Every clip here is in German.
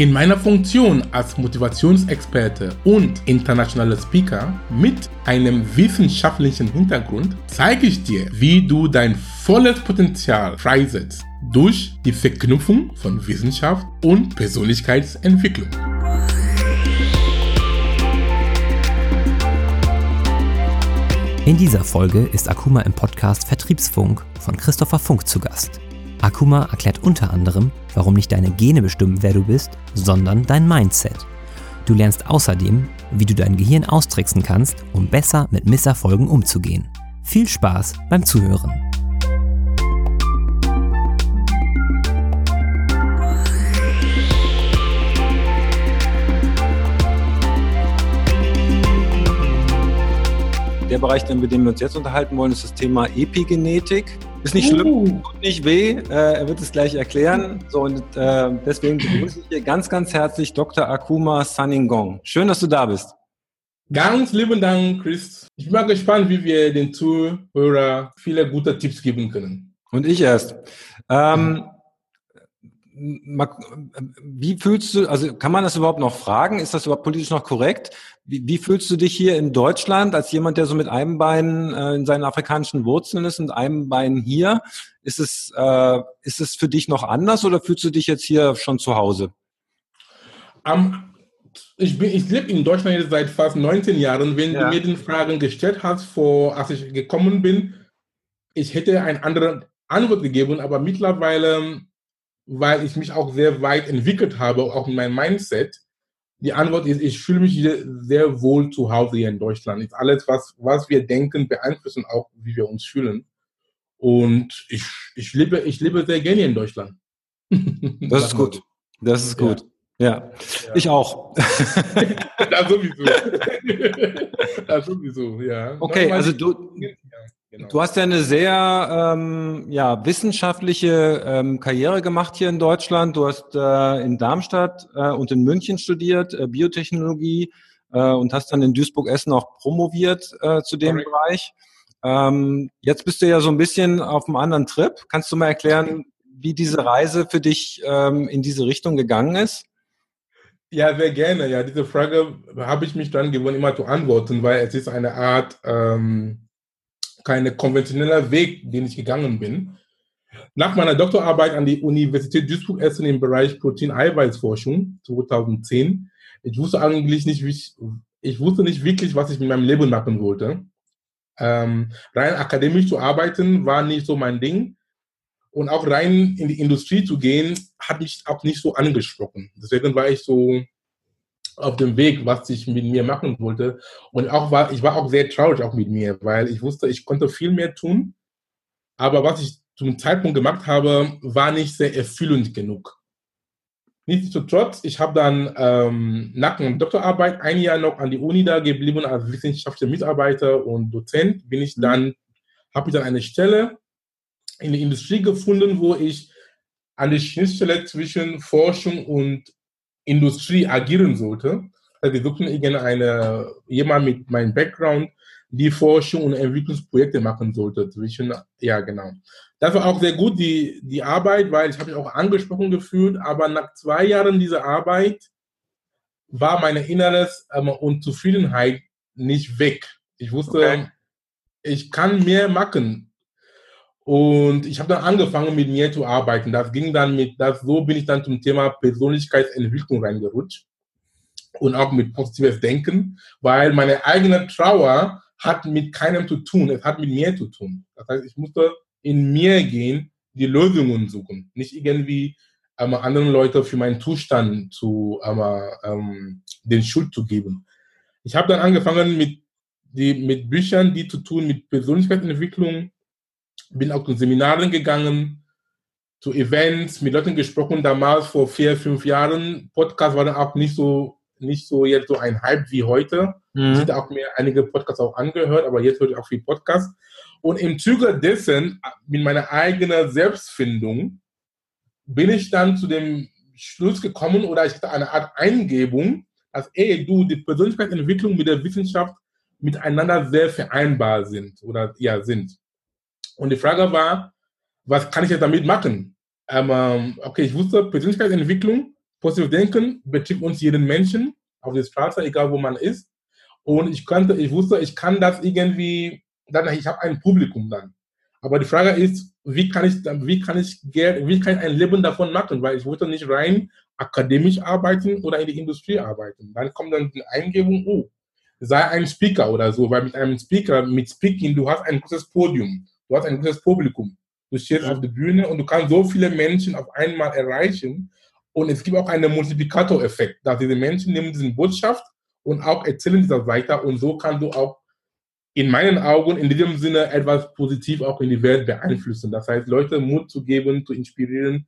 In meiner Funktion als Motivationsexperte und internationaler Speaker mit einem wissenschaftlichen Hintergrund zeige ich dir, wie du dein volles Potenzial freisetzt durch die Verknüpfung von Wissenschaft und Persönlichkeitsentwicklung. In dieser Folge ist Akuma im Podcast Vertriebsfunk von Christopher Funk zu Gast. Akuma erklärt unter anderem, warum nicht deine Gene bestimmen, wer du bist, sondern dein Mindset. Du lernst außerdem, wie du dein Gehirn austricksen kannst, um besser mit Misserfolgen umzugehen. Viel Spaß beim Zuhören. Der Bereich, mit dem wir uns jetzt unterhalten wollen, ist das Thema Epigenetik. Ist nicht schlimm, uh. tut nicht weh. Äh, er wird es gleich erklären. So, und äh, deswegen begrüße ich hier ganz, ganz herzlich Dr. Akuma Saningong. Schön, dass du da bist. Ganz lieben Dank, Chris. Ich bin mal gespannt, wie wir den Zuhörer viele gute Tipps geben können. Und ich erst. Ähm, wie fühlst du, also kann man das überhaupt noch fragen? Ist das überhaupt politisch noch korrekt? Wie, wie fühlst du dich hier in Deutschland als jemand, der so mit einem Bein äh, in seinen afrikanischen Wurzeln ist und einem Bein hier? Ist es, äh, ist es für dich noch anders oder fühlst du dich jetzt hier schon zu Hause? Um, ich, bin, ich lebe in Deutschland jetzt seit fast 19 Jahren. Wenn ja. du mir die Fragen gestellt hast, vor, als ich gekommen bin, ich hätte eine andere Antwort gegeben, aber mittlerweile weil ich mich auch sehr weit entwickelt habe, auch in meinem Mindset. Die Antwort ist, ich fühle mich sehr wohl zu Hause hier in Deutschland. Ist alles, was, was wir denken, beeinflussen auch, wie wir uns fühlen. Und ich, ich, lebe, ich lebe sehr gerne in Deutschland. Das ist gut. Das ist gut. Ja, ja. ich auch. das sowieso. das sowieso, ja. Okay, also du, Genau. Du hast ja eine sehr ähm, ja, wissenschaftliche ähm, Karriere gemacht hier in Deutschland. Du hast äh, in Darmstadt äh, und in München studiert, äh, Biotechnologie, äh, und hast dann in Duisburg-Essen auch promoviert äh, zu dem Correct. Bereich. Ähm, jetzt bist du ja so ein bisschen auf einem anderen Trip. Kannst du mal erklären, wie diese Reise für dich ähm, in diese Richtung gegangen ist? Ja, sehr gerne. Ja, diese Frage habe ich mich dann gewohnt, immer zu antworten, weil es ist eine Art ähm, kein konventioneller Weg, den ich gegangen bin. Nach meiner Doktorarbeit an die Universität Duisburg-Essen im Bereich Protein-Eiweiß-Forschung 2010, ich wusste eigentlich nicht, wie ich, ich wusste nicht wirklich, was ich mit meinem Leben machen wollte. Ähm, rein akademisch zu arbeiten war nicht so mein Ding. Und auch rein in die Industrie zu gehen, hat mich auch nicht so angesprochen. Deswegen war ich so auf dem Weg, was ich mit mir machen wollte. Und auch war, ich war auch sehr traurig auch mit mir, weil ich wusste, ich konnte viel mehr tun. Aber was ich zum Zeitpunkt gemacht habe, war nicht sehr erfüllend genug. Nichtsdestotrotz, ich habe dann ähm, nach meiner Doktorarbeit ein Jahr noch an die Uni da geblieben als wissenschaftlicher Mitarbeiter und Dozent. Bin ich dann, habe ich dann eine Stelle in der Industrie gefunden, wo ich an der Schnittstelle zwischen Forschung und Industrie agieren sollte. Also wir suchten irgendeine, jemand mit meinem Background, die Forschung und Entwicklungsprojekte machen sollte. Zwischen, ja, genau. Das war auch sehr gut, die, die Arbeit, weil ich habe mich auch angesprochen gefühlt, aber nach zwei Jahren dieser Arbeit war meine inneres ähm, Unzufriedenheit nicht weg. Ich wusste, okay. ich kann mehr machen. Und ich habe dann angefangen, mit mir zu arbeiten. Das ging dann mit, das, so bin ich dann zum Thema Persönlichkeitsentwicklung reingerutscht. Und auch mit positives Denken, weil meine eigene Trauer hat mit keinem zu tun. Es hat mit mir zu tun. Das heißt, ich musste in mir gehen, die Lösungen suchen. Nicht irgendwie ähm, anderen Leuten für meinen Zustand zu, ähm, ähm, den Schuld zu geben. Ich habe dann angefangen mit, die, mit Büchern, die zu tun mit Persönlichkeitsentwicklung, bin auch zu Seminaren gegangen, zu Events, mit Leuten gesprochen, damals vor vier, fünf Jahren. Podcast war dann auch nicht so, nicht so jetzt so ein Hype wie heute. Mhm. Ich hatte auch mir einige Podcasts auch angehört, aber jetzt höre ich auch viel Podcast. Und im Zuge dessen, mit meiner eigenen Selbstfindung, bin ich dann zu dem Schluss gekommen oder ich hatte eine Art Eingebung, dass, ey, du, die Persönlichkeitsentwicklung mit der Wissenschaft miteinander sehr vereinbar sind oder ja sind. Und die Frage war, was kann ich jetzt damit machen? Ähm, okay, ich wusste, Persönlichkeitsentwicklung, positiv denken betrifft uns jeden Menschen auf der Straße, egal wo man ist. Und ich konnte, ich wusste, ich kann das irgendwie, dann, ich habe ein Publikum dann. Aber die Frage ist, wie kann ich, wie kann ich wie kann ich ein Leben davon machen? Weil ich wollte nicht rein akademisch arbeiten oder in die Industrie arbeiten. Dann kommt dann die Eingebung, oh, sei ein Speaker oder so, weil mit einem Speaker, mit Speaking, du hast ein großes Podium, du hast ein großes Publikum. Du stehst auf der Bühne und du kannst so viele Menschen auf einmal erreichen. Und es gibt auch einen Multiplikatoreffekt, dass diese Menschen nehmen diese Botschaft und auch erzählen das weiter und so kannst du auch in meinen Augen in diesem Sinne etwas positiv auch in die Welt beeinflussen. Das heißt, Leute Mut zu geben, zu inspirieren,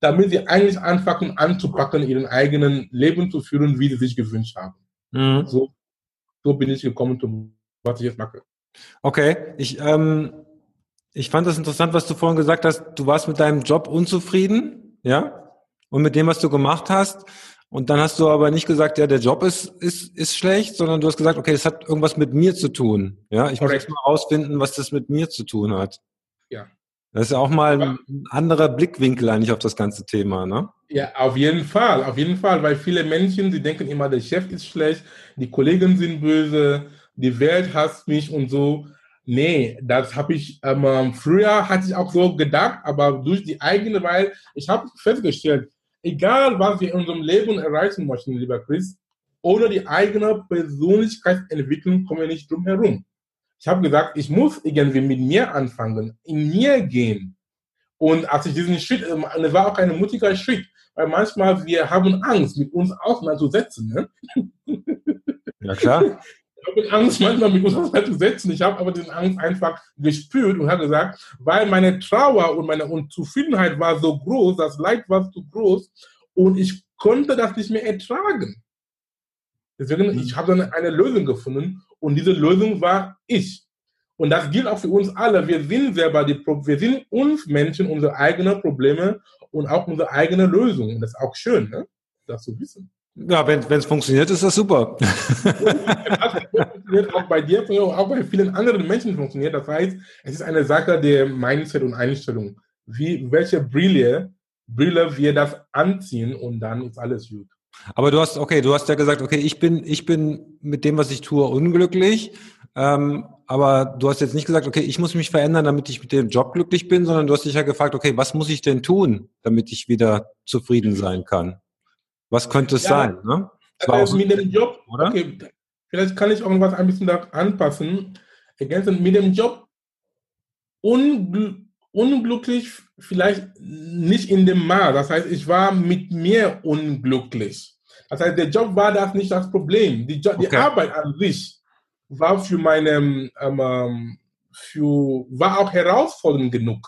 damit sie eigentlich anfangen anzupacken, ihren eigenen Leben zu führen, wie sie sich gewünscht haben. Mhm. So, so bin ich gekommen was ich jetzt mache. Okay, ich, ähm, ich fand das interessant, was du vorhin gesagt hast. Du warst mit deinem Job unzufrieden, ja? Und mit dem, was du gemacht hast. Und dann hast du aber nicht gesagt, ja, der Job ist, ist, ist schlecht, sondern du hast gesagt, okay, das hat irgendwas mit mir zu tun. Ja, ich Correct. muss jetzt mal rausfinden, was das mit mir zu tun hat. Ja. Das ist ja auch mal ein anderer Blickwinkel eigentlich auf das ganze Thema, ne? Ja, auf jeden Fall, auf jeden Fall, weil viele Menschen, die denken immer, der Chef ist schlecht, die Kollegen sind böse, die Welt hasst mich und so. Nee, das habe ich, ähm, früher hatte ich auch so gedacht, aber durch die eigene, weil ich habe festgestellt, egal was wir in unserem Leben erreichen möchten, lieber Chris, ohne die eigene Persönlichkeitsentwicklung kommen wir nicht drum herum. Ich habe gesagt, ich muss irgendwie mit mir anfangen, in mir gehen. Und als ich diesen Schritt, ähm, das war auch ein mutiger Schritt, weil manchmal wir haben Angst, mit uns auseinanderzusetzen. Ne? Ja, klar. Ich habe Angst, manchmal mit uns auseinanderzusetzen. Ich habe aber diese Angst einfach gespürt und habe gesagt, weil meine Trauer und meine Unzufriedenheit war so groß, das Leid war so groß und ich konnte das nicht mehr ertragen. Deswegen, mhm. ich habe dann eine Lösung gefunden und diese Lösung war ich. Und das gilt auch für uns alle. Wir sind selber die, wir sind uns Menschen unsere eigenen Probleme und auch unsere eigene Lösung. Und das ist auch schön, ne? das zu wissen. Ja, wenn es funktioniert, ist das super. das funktioniert auch bei dir, auch bei vielen anderen Menschen funktioniert. Das heißt, es ist eine Sache der Mindset und Einstellung. Wie, welche Brille, Brille wir das anziehen und dann ist alles gut. Aber du hast, okay, du hast ja gesagt, okay, ich bin, ich bin mit dem, was ich tue, unglücklich. Ähm, aber du hast jetzt nicht gesagt, okay, ich muss mich verändern, damit ich mit dem Job glücklich bin, sondern du hast dich ja gefragt, okay, was muss ich denn tun, damit ich wieder zufrieden sein kann? Was könnte es ja, sein? Ne? Also mit dem Job, oder? Okay, vielleicht kann ich irgendwas ein bisschen da anpassen. Ergänzen, mit dem Job ungl unglücklich, vielleicht nicht in dem Maß. Das heißt, ich war mit mir unglücklich. Das heißt, der Job war das nicht das Problem. Die, jo okay. die Arbeit an sich war für meine, ähm, ähm, für, war auch herausfordernd genug.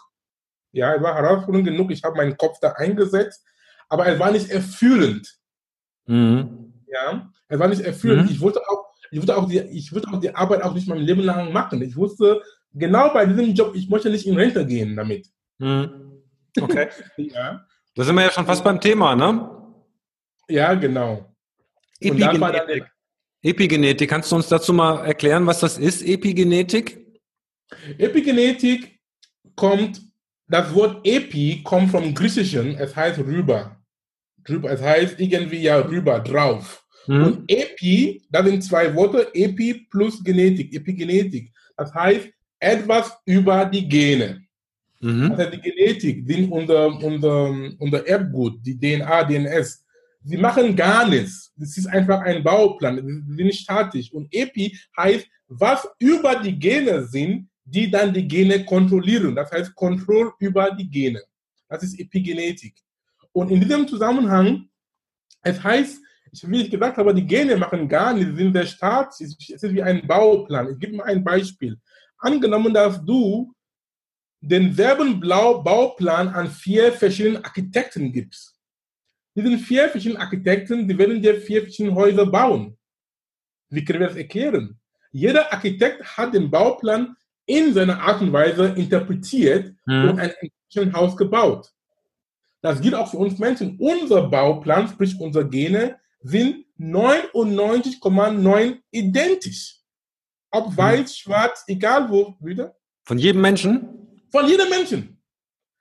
Ja, war herausfordernd genug. Ich habe meinen Kopf da eingesetzt, aber es war nicht erfüllend. Mhm. Ja, es war nicht erfüllend. Mhm. Ich wollte auch, ich wollte auch die, ich wollte auch die Arbeit auch nicht mein Leben lang machen. Ich wusste genau bei diesem Job, ich möchte nicht in Rente gehen damit. Mhm. Okay. ja. Da sind wir ja schon fast beim Thema, ne? Ja, genau. Epigenetik. Epigenetik, kannst du uns dazu mal erklären, was das ist, Epigenetik? Epigenetik kommt, das Wort Epi kommt vom Griechischen, es heißt rüber. rüber es heißt irgendwie ja rüber, drauf. Mhm. Und Epi, das sind zwei Worte, Epi plus Genetik, Epigenetik. Das heißt etwas über die Gene. Mhm. Also die Genetik sind unser, unser, unser Erbgut, die DNA, DNS. Sie machen gar nichts. Das ist einfach ein Bauplan. Sie sind statisch. Und Epi heißt, was über die Gene sind, die dann die Gene kontrollieren. Das heißt, Kontrolle über die Gene. Das ist Epigenetik. Und in diesem Zusammenhang, es heißt, wie ich gesagt habe, die Gene machen gar nichts, sie sind der Staat, es ist wie ein Bauplan. Ich gebe mal ein Beispiel. Angenommen, dass du denselben Bauplan an vier verschiedenen Architekten gibst. Diesen vier verschiedenen Architekten, die werden dir vier verschiedene Häuser bauen. Wie können wir das erklären? Jeder Architekt hat den Bauplan in seiner Art und Weise interpretiert mhm. und ein Haus gebaut. Das gilt auch für uns Menschen. Unser Bauplan, sprich unsere Gene, sind 99,9 identisch. Ob hm. weiß, schwarz, egal wo, wieder. Von jedem Menschen? Von jedem Menschen.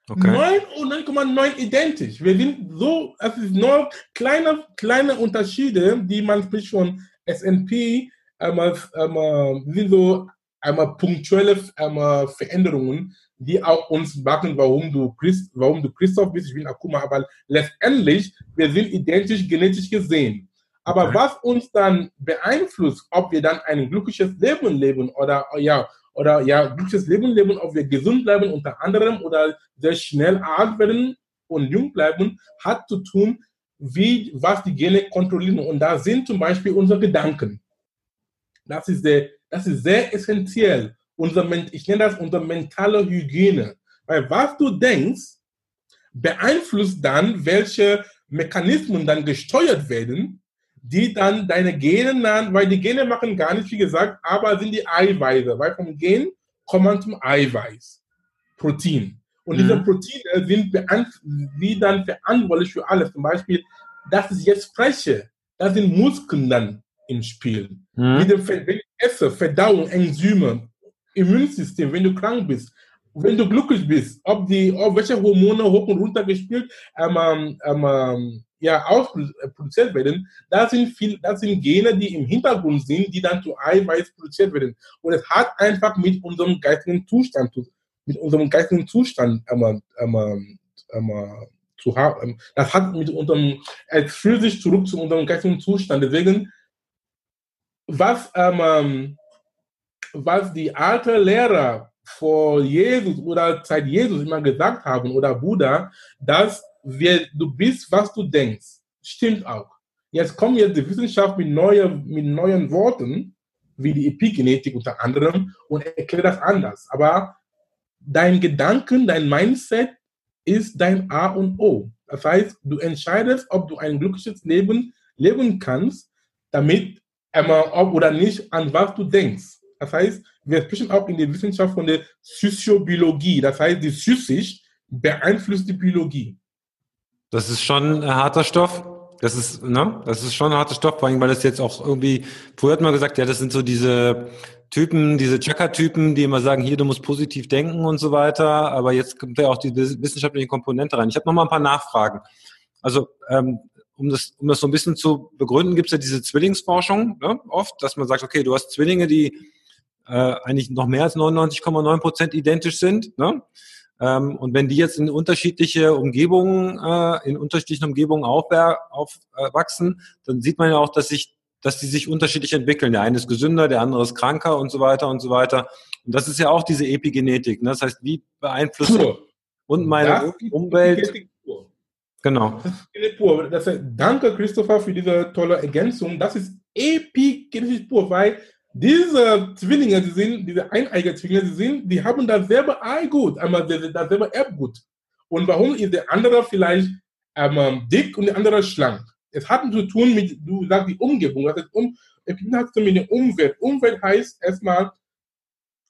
Okay. 99,9 identisch. Wir sind so, es ist nur kleine, kleine Unterschiede, die man spricht von S&P, einmal, einmal, sind so einmal punktuelle einmal Veränderungen, die auch uns machen, warum du, Christ, warum du Christoph bist, ich bin Akuma, aber letztendlich, wir sind identisch genetisch gesehen. Aber okay. was uns dann beeinflusst, ob wir dann ein glückliches Leben leben oder ja, oder ja, glückliches Leben leben, ob wir gesund bleiben unter anderem oder sehr schnell alt werden und jung bleiben, hat zu tun, wie, was die Gene kontrollieren. Und da sind zum Beispiel unsere Gedanken. Das ist sehr, das ist sehr essentiell. Unser, ich nenne das unsere mentale Hygiene. Weil was du denkst, beeinflusst dann, welche Mechanismen dann gesteuert werden die dann deine Gene nahen, weil die Gene machen gar nicht, wie gesagt, aber sind die Eiweiße, weil vom Gen kommt man zum Eiweiß, Protein. Und mhm. diese Proteine sind wie dann verantwortlich für alles. Zum Beispiel, dass ich jetzt spreche, da sind Muskeln dann im Spiel. Mhm. Wenn esse, Verdauung, Enzyme, Immunsystem, wenn du krank bist, wenn du glücklich bist, ob die, ob welche Hormone hoch und runter gespielt, ähm, ähm, ähm, ja, ausproduziert werden, das sind, viel, das sind Gene, die im Hintergrund sind, die dann zu Eiweiß produziert werden. Und es hat einfach mit unserem geistigen Zustand, mit unserem geistigen Zustand ähm, ähm, ähm, zu haben. Das hat mit unserem, es fühlt sich zurück zu unserem geistigen Zustand. Deswegen, was, ähm, was die alten Lehrer vor Jesus oder seit Jesus immer gesagt haben oder Buddha, dass wer du bist, was du denkst. Stimmt auch. Jetzt kommt jetzt die Wissenschaft mit, neue, mit neuen Worten, wie die Epigenetik unter anderem, und erklärt das anders. Aber dein Gedanken, dein Mindset ist dein A und O. Das heißt, du entscheidest, ob du ein glückliches Leben leben kannst, damit einmal ob oder nicht, an was du denkst. Das heißt, wir sprechen auch in der Wissenschaft von der Psychobiologie. Das heißt, die Psychisch beeinflusst die Biologie. Das ist schon ein harter Stoff. Das ist, ne? Das ist schon ein harter Stoff, vor allem, weil das jetzt auch irgendwie, früher hat man gesagt, ja, das sind so diese Typen, diese Checker-Typen, die immer sagen, hier, du musst positiv denken und so weiter. Aber jetzt kommt ja auch die wissenschaftliche Komponente rein. Ich habe noch mal ein paar Nachfragen. Also, ähm, um das, um das so ein bisschen zu begründen, gibt es ja diese Zwillingsforschung, ne? oft, dass man sagt, okay, du hast Zwillinge, die äh, eigentlich noch mehr als 99,9 Prozent identisch sind. Ne? Ähm, und wenn die jetzt in unterschiedliche Umgebungen, äh, in unterschiedlichen Umgebungen aufwachsen, dann sieht man ja auch, dass sich dass die sich unterschiedlich entwickeln. Der eine ist gesünder, der andere ist kranker und so weiter und so weiter. Und das ist ja auch diese Epigenetik. Ne? Das heißt, wie beeinflusst und meine Umwelt. Genau. Das heißt, danke, Christopher, für diese tolle Ergänzung. Das ist Epigenetik pur, weil diese Zwillinge, die sind, diese eineige Zwillinge, die sind, die haben dasselbe Eigut, einmal dasselbe Erbgut. Und warum ist der andere vielleicht ähm, dick und der andere schlank? Es hat zu tun mit, du sagst, die Umgebung. Das heißt, um, hast du mit der Umwelt. Umwelt heißt erstmal,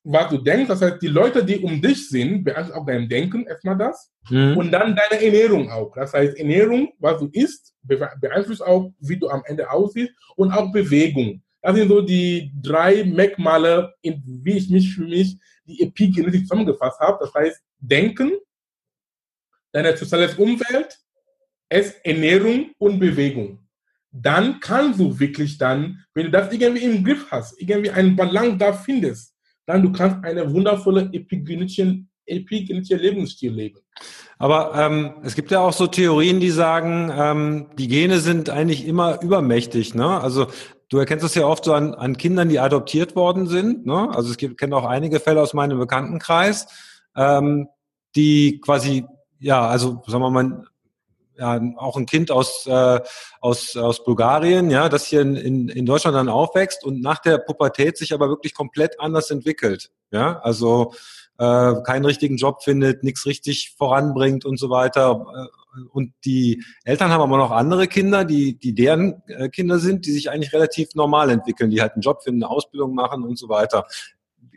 was du denkst. Das heißt, die Leute, die um dich sind, beeinflussen auch dein Denken, erstmal das. Mhm. Und dann deine Ernährung auch. Das heißt, Ernährung, was du isst, beeinflusst auch, wie du am Ende aussiehst und auch Bewegung. Das sind so die drei Merkmale, wie ich mich für mich die Epigenetik zusammengefasst habe. Das heißt, Denken, deine soziale Umwelt, es Ernährung und Bewegung. Dann kannst du wirklich dann, wenn du das irgendwie im Griff hast, irgendwie einen Balance da findest, dann du kannst eine wundervolle epigenetische, epigenetische Lebensstil leben. Aber ähm, es gibt ja auch so Theorien, die sagen, ähm, die Gene sind eigentlich immer übermächtig. Ne? Also du erkennst das ja oft so an, an Kindern, die adoptiert worden sind. Ne? Also es gibt, kenne auch einige Fälle aus meinem Bekanntenkreis, ähm, die quasi, ja, also sagen wir mal, ja, auch ein Kind aus, äh, aus, aus Bulgarien, ja, das hier in, in, in Deutschland dann aufwächst und nach der Pubertät sich aber wirklich komplett anders entwickelt. Ja, also äh, keinen richtigen Job findet, nichts richtig voranbringt und so weiter. Äh, und die Eltern haben aber noch andere Kinder, die, die deren äh, Kinder sind, die sich eigentlich relativ normal entwickeln, die halt einen Job finden, eine Ausbildung machen und so weiter.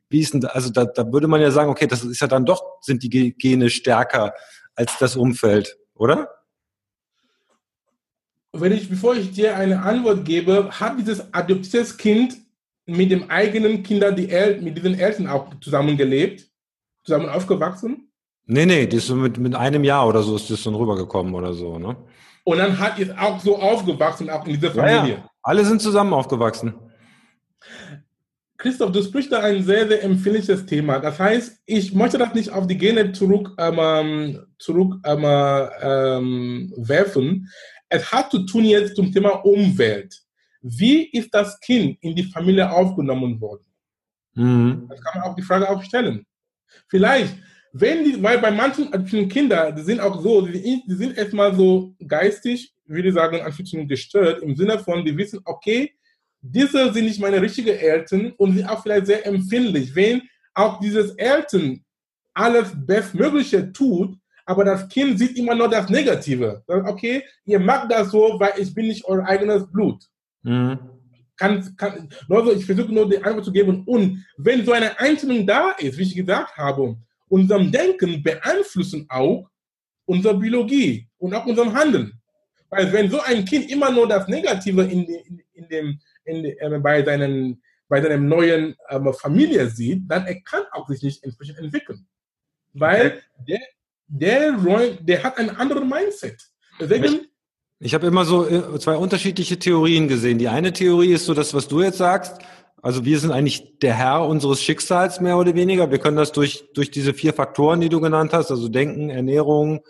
Wie ist denn, also da, da würde man ja sagen, okay, das ist ja dann doch, sind die Gene stärker als das Umfeld. oder? Wenn ich, bevor ich dir eine Antwort gebe, hat dieses adoptiertes Kind mit dem eigenen Kinder, die El mit diesen Eltern auch zusammengelebt, zusammen aufgewachsen? Nee, nee, das ist mit, mit einem Jahr oder so ist das dann rübergekommen oder so, ne? Und dann hat es auch so aufgewachsen, auch in dieser Familie. Ja, ja. Alle sind zusammen aufgewachsen. Christoph, du sprichst da ein sehr, sehr empfindliches Thema. Das heißt, ich möchte das nicht auf die Gene zurück, ähm, zurück ähm, ähm, werfen. Es hat zu tun jetzt zum Thema Umwelt. Wie ist das Kind in die Familie aufgenommen worden? Mhm. Das kann man auch die Frage auch stellen. Vielleicht wenn die, weil bei manchen Kindern, die sind auch so, die, die sind erstmal so geistig, würde ich sagen, Anführungszeichen gestört, im Sinne von, die wissen, okay, diese sind nicht meine richtigen Eltern und sind auch vielleicht sehr empfindlich. Wenn auch dieses Eltern alles Bestmögliche tut, aber das Kind sieht immer nur das Negative. Okay, ihr macht das so, weil ich bin nicht euer eigenes Blut. Mhm. Kann, kann, also ich versuche nur die Antwort zu geben. Und wenn so eine Einstellung da ist, wie ich gesagt habe, unserem Denken beeinflussen auch unsere Biologie und auch unserem Handeln. Weil wenn so ein Kind immer nur das Negative in, in, in dem, in, äh, bei, seinen, bei seinem neuen äh, Familie sieht, dann er kann auch sich nicht entsprechend entwickeln. Weil der, der, der hat ein anderes Mindset. Deswegen, ich habe immer so äh, zwei unterschiedliche Theorien gesehen. Die eine Theorie ist so das, was du jetzt sagst, also wir sind eigentlich der Herr unseres Schicksals mehr oder weniger. Wir können das durch, durch diese vier Faktoren, die du genannt hast, also Denken, Ernährung,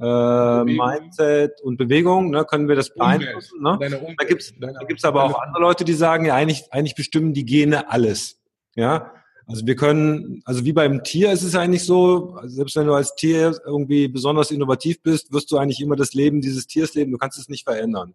äh, Mindset und Bewegung, ne, können wir das beeinflussen. Ne? Da gibt's da gibt's aber auch andere Leute, die sagen, ja, eigentlich, eigentlich bestimmen die Gene alles. Ja, also wir können, also wie beim Tier ist es eigentlich so, selbst wenn du als Tier irgendwie besonders innovativ bist, wirst du eigentlich immer das Leben dieses Tiers leben, du kannst es nicht verändern.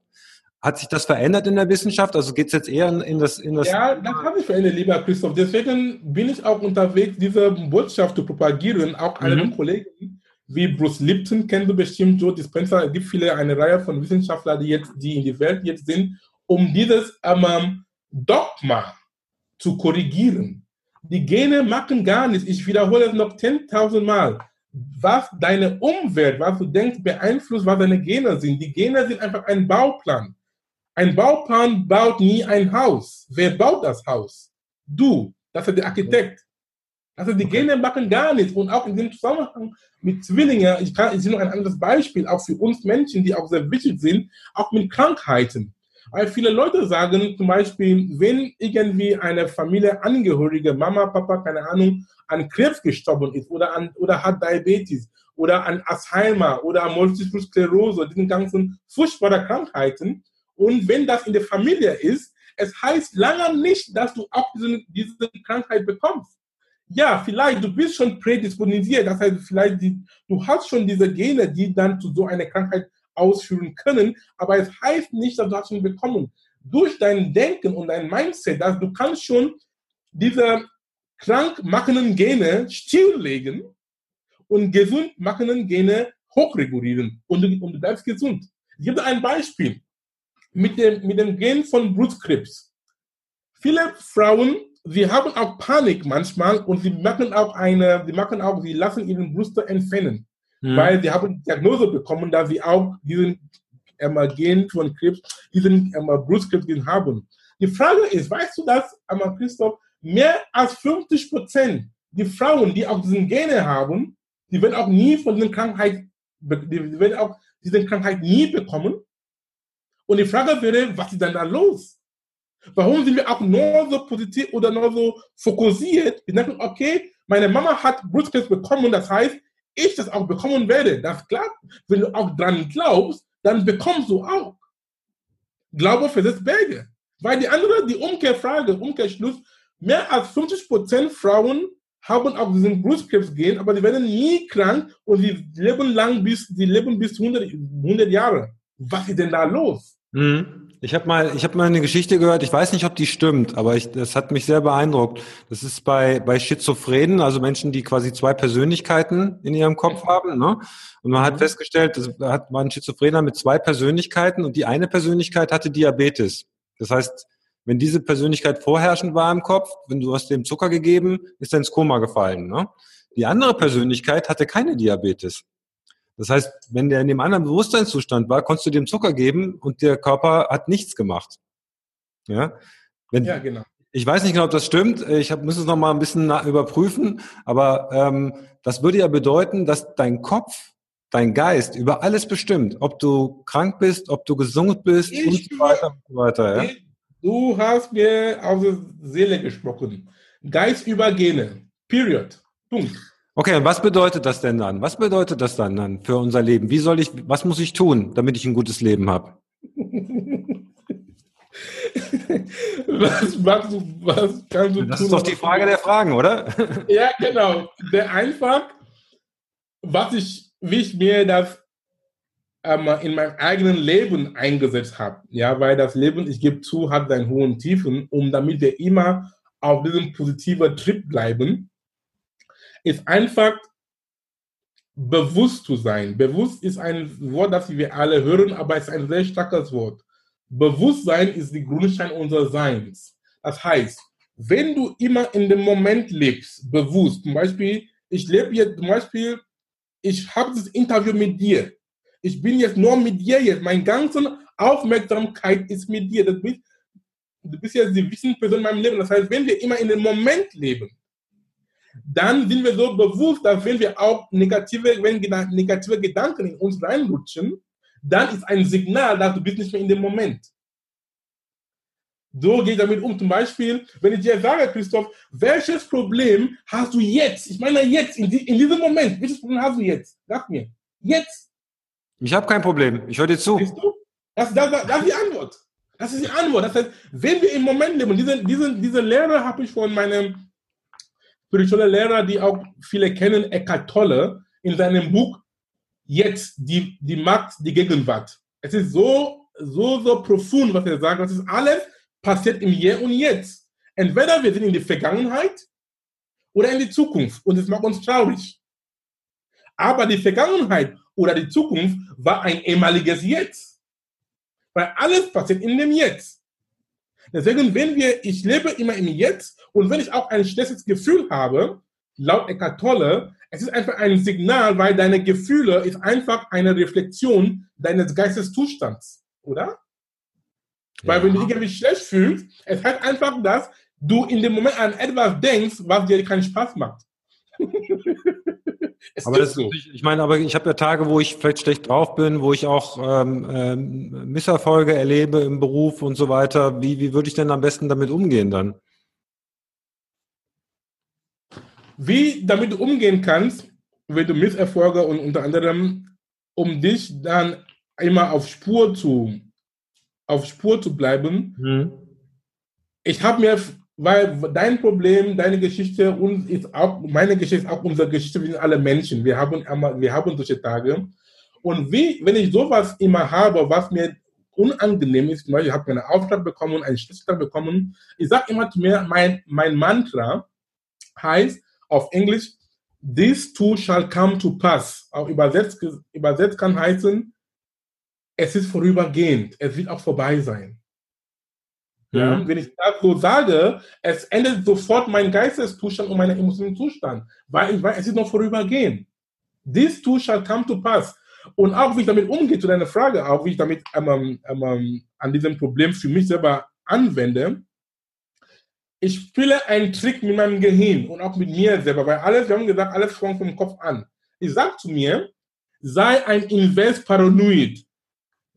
Hat sich das verändert in der Wissenschaft? Also geht es jetzt eher in das, in das. Ja, das hat sich verändert, lieber Christoph. Deswegen bin ich auch unterwegs, diese Botschaft zu propagieren. Auch mhm. einen Kollegen wie Bruce Lipton kennst du bestimmt, Joe Dispenza. Es gibt viele, eine Reihe von Wissenschaftlern, die jetzt, die in die Welt jetzt sind, um dieses ähm, Dogma zu korrigieren. Die Gene machen gar nichts. Ich wiederhole es noch 10.000 Mal. Was deine Umwelt, was du denkst, beeinflusst, was deine Gene sind. Die Gene sind einfach ein Bauplan. Ein Bauplan baut nie ein Haus. Wer baut das Haus? Du. Das ist der Architekt. Also die Gene machen gar nichts. Und auch in dem Zusammenhang mit Zwillingen, ich, kann, ich sehe noch ein anderes Beispiel, auch für uns Menschen, die auch sehr wichtig sind, auch mit Krankheiten. Weil viele Leute sagen zum Beispiel, wenn irgendwie eine Familie Angehörige, Mama, Papa, keine Ahnung, an Krebs gestorben ist oder, an, oder hat Diabetes oder an Alzheimer oder Multiple Sklerose, diesen ganzen furchtbaren Krankheiten, und wenn das in der Familie ist, es heißt lange nicht, dass du auch diese, diese Krankheit bekommst. Ja, vielleicht du bist schon prädisponisiert, das heißt vielleicht die, du hast schon diese Gene, die dann zu so einer Krankheit ausführen können, aber es heißt nicht, dass du hast schon bekommen. Durch dein Denken und dein Mindset, dass du kannst schon diese krank machenden Gene stilllegen und gesund machenden Gene hochregulieren und, und du bleibst gesund. Ich gebe ein Beispiel mit dem, mit dem Gen von Blutkrebs. Viele Frauen, sie haben auch Panik manchmal und sie machen auch eine, sie machen auch, sie lassen ihren Brüste entfernen, mhm. weil sie haben Diagnose bekommen, dass sie auch diesen ähm, Gen von Krebs, diesen ähm, Brustkrebs haben. Die Frage ist, weißt du das, ähm, Christoph, mehr als 50 Prozent die Frauen, die auch diesen Gene haben, die werden auch nie von dieser Krankheit, die werden auch diese Krankheit nie bekommen. Und die Frage wäre, was ist denn da los? Warum sind wir auch nur so positiv oder nur so fokussiert? Wir denken, okay, meine Mama hat Brustkrebs bekommen, das heißt, ich das auch bekommen werde. Das klappt. Wenn du auch dran glaubst, dann bekommst du auch. Glaube versetzt Berge. Weil die andere, die Umkehrfrage, Umkehrschluss, mehr als 50 Prozent Frauen haben auch diesen Brustkrebs gehen, aber die werden nie krank und sie leben lang bis, die leben bis 100, 100 Jahre. Was ist denn da los? Mhm. Ich habe mal, ich habe mal eine Geschichte gehört. Ich weiß nicht, ob die stimmt, aber ich, das hat mich sehr beeindruckt. Das ist bei bei Schizophrenen, also Menschen, die quasi zwei Persönlichkeiten in ihrem Kopf haben. Ne? Und man hat mhm. festgestellt, das hat man Schizophrener mit zwei Persönlichkeiten und die eine Persönlichkeit hatte Diabetes. Das heißt, wenn diese Persönlichkeit vorherrschend war im Kopf, wenn du hast dem Zucker gegeben, ist er ins Koma gefallen. Ne? Die andere Persönlichkeit hatte keine Diabetes. Das heißt, wenn der in dem anderen Bewusstseinszustand war, konntest du dem Zucker geben und der Körper hat nichts gemacht. Ja, wenn, ja genau. Ich weiß nicht genau, ob das stimmt. Ich hab, muss es noch mal ein bisschen überprüfen. Aber ähm, das würde ja bedeuten, dass dein Kopf, dein Geist über alles bestimmt. Ob du krank bist, ob du gesund bist ich und so weiter und so weiter. Ja? Du hast mir aus der Seele gesprochen. Geist über Gene. Period. Punkt. Okay, und was bedeutet das denn dann? Was bedeutet das dann, dann für unser Leben? Wie soll ich, was muss ich tun, damit ich ein gutes Leben habe? was machst du, was kannst du das tun? ist doch die Frage der Fragen, oder? ja, genau. Der einfach, was ich, wie ich mir das ähm, in meinem eigenen Leben eingesetzt habe. Ja, weil das Leben, ich gebe zu, hat seinen hohen Tiefen, um damit wir immer auf diesem positiven Trip bleiben, ist einfach bewusst zu sein. Bewusst ist ein Wort, das wir alle hören, aber es ist ein sehr starkes Wort. Bewusstsein ist die Grundstein unseres Seins. Das heißt, wenn du immer in dem Moment lebst, bewusst, zum Beispiel, ich lebe jetzt, zum Beispiel, ich habe das Interview mit dir. Ich bin jetzt nur mit dir jetzt. Meine ganze Aufmerksamkeit ist mit dir. Das bist, du bist jetzt die wichtigste Person in meinem Leben. Das heißt, wenn wir immer in dem Moment leben, dann sind wir so bewusst, dass wenn wir auch negative, wenn negative Gedanken in uns reinrutschen, dann ist ein Signal, dass du bist nicht mehr in dem Moment. So gehe ich damit um. Zum Beispiel, wenn ich dir sage, Christoph, welches Problem hast du jetzt? Ich meine jetzt, in, die, in diesem Moment, welches Problem hast du jetzt? Sag mir. Jetzt. Ich habe kein Problem. Ich höre dir zu. Das, das, das, ist die Antwort. Das ist die Antwort. Das heißt, wenn wir im Moment leben, diese, diese, diese Lehre habe ich von meinem spirituellen Lehrer, die auch viele kennen, Eckhart Tolle, in seinem Buch jetzt die, die Macht, die Gegenwart. Es ist so, so, so profund, was er sagt. Das ist alles passiert im Hier und Jetzt. Entweder wir sind in die Vergangenheit oder in die Zukunft und es macht uns traurig. Aber die Vergangenheit oder die Zukunft war ein ehemaliges Jetzt. Weil alles passiert in dem Jetzt. Deswegen, wenn wir, ich lebe immer im Jetzt und wenn ich auch ein schlechtes Gefühl habe, laut Eckhart Tolle, es ist einfach ein Signal, weil deine Gefühle ist einfach eine Reflexion deines Geisteszustands, oder? Ja. Weil wenn du dich irgendwie schlecht fühlst, es heißt einfach, dass du in dem Moment an etwas denkst, was dir keinen Spaß macht. aber das, so. ich, ich meine, aber ich habe ja Tage, wo ich vielleicht schlecht drauf bin, wo ich auch ähm, ähm, Misserfolge erlebe im Beruf und so weiter. Wie, wie würde ich denn am besten damit umgehen dann? Wie damit du umgehen kannst, wenn du Misserfolge und unter anderem, um dich dann immer auf Spur zu, auf Spur zu bleiben. Mhm. Ich habe mir, weil dein Problem, deine Geschichte und ist auch, meine Geschichte ist auch unsere Geschichte, wir sind alle Menschen. Wir haben, wir haben solche Tage. Und wie, wenn ich sowas immer habe, was mir unangenehm ist, ich habe einen Auftrag bekommen, einen Schlüssel bekommen, ich sage immer zu mir, mein, mein Mantra heißt, auf Englisch, this too shall come to pass. Auch übersetzt, übersetzt kann heißen, es ist vorübergehend, es wird auch vorbei sein. Ja. ja. Wenn ich das so sage, es endet sofort mein Geisteszustand und mein emotionalen Zustand, weil ich weiß, es ist noch vorübergehend. This too shall come to pass. Und auch wie ich damit umgehe, zu deiner Frage, auch wie ich damit ähm, ähm, an diesem Problem für mich selber anwende, ich spiele einen Trick mit meinem Gehirn und auch mit mir selber, weil alles, wir haben gesagt, alles fängt vom Kopf an. Ich sage zu mir, sei ein Invest Paranoid.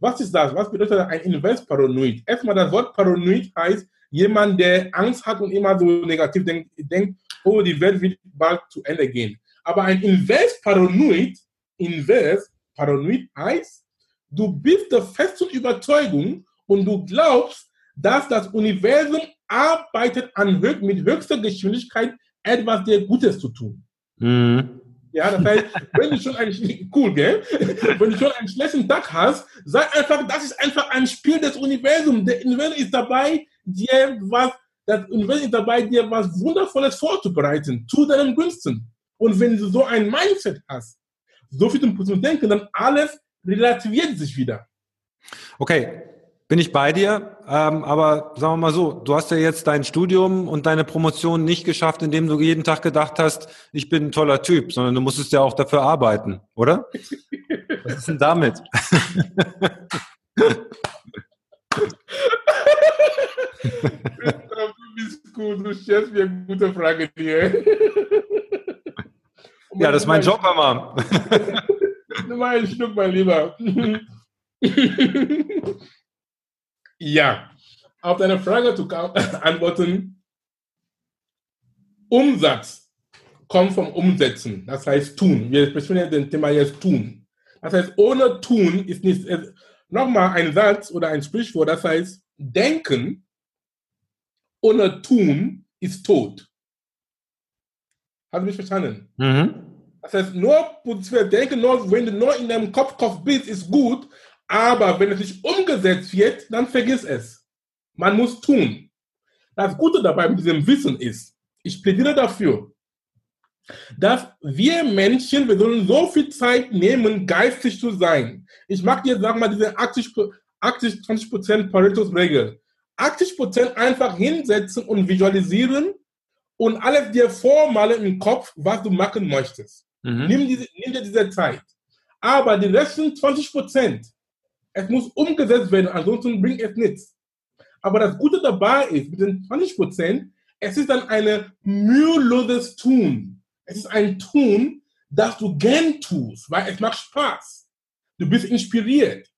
Was ist das? Was bedeutet ein Invest Paranoid? Erstmal, das Wort Paranoid heißt, jemand, der Angst hat und immer so negativ denkt, denkt oh, die Welt wird bald zu Ende gehen. Aber ein Invest Paranoid, Invest Paranoid heißt, du bist der festen Überzeugung und du glaubst, dass das Universum arbeitet an, mit höchster Geschwindigkeit etwas dir Gutes zu tun. Mhm. Ja, das heißt, wenn du schon einen, cool, gell? Wenn du schon einen schlechten Tag hast, sei einfach, das ist einfach ein Spiel des Universums. Der Universum ist dabei, dir was, das Universum ist dabei, dir was Wundervolles vorzubereiten, zu deinem Günsten. Und wenn du so ein Mindset hast, so viel zum Denken, dann alles relativiert sich wieder. Okay, Bin ich bei dir, ähm, aber sagen wir mal so, du hast ja jetzt dein Studium und deine Promotion nicht geschafft, indem du jeden Tag gedacht hast, ich bin ein toller Typ, sondern du musstest ja auch dafür arbeiten, oder? Was ist denn damit? du bist gut, du stellst mir eine gute Frage hier. Ja, das ist mein Job, Mama. Nimm mal ein Stück, mein Lieber. Ja, auf deine Frage zu antworten. Umsatz kommt vom Umsetzen, das heißt tun. Wir sprechen ja den Thema jetzt tun. Das heißt, ohne tun ist nichts. Nochmal ein Satz oder ein Sprichwort, das heißt, denken ohne tun ist tot. Hast du mich verstanden? Mhm. Das heißt, nur positives Denken, nur, wenn du nur in deinem Kopf, Kopf bist, ist gut, aber wenn es nicht umgesetzt wird, dann vergiss es. Man muss tun. Das Gute dabei mit diesem Wissen ist, ich plädiere dafür, dass wir Menschen, wir sollen so viel Zeit nehmen, geistig zu sein. Ich mag dir, sag mal, diese 80, 80 20% Paretos-Regel. 80% einfach hinsetzen und visualisieren und alles dir vormalen im Kopf, was du machen möchtest. Mhm. Nimm, diese, nimm dir diese Zeit. Aber die letzten 20%, es muss umgesetzt werden, ansonsten bringt es nichts. Aber das Gute dabei ist, mit den 20%, es ist dann ein müheloses Tun. Es ist ein Tun, das du gern tust, weil es macht Spaß. Du bist inspiriert.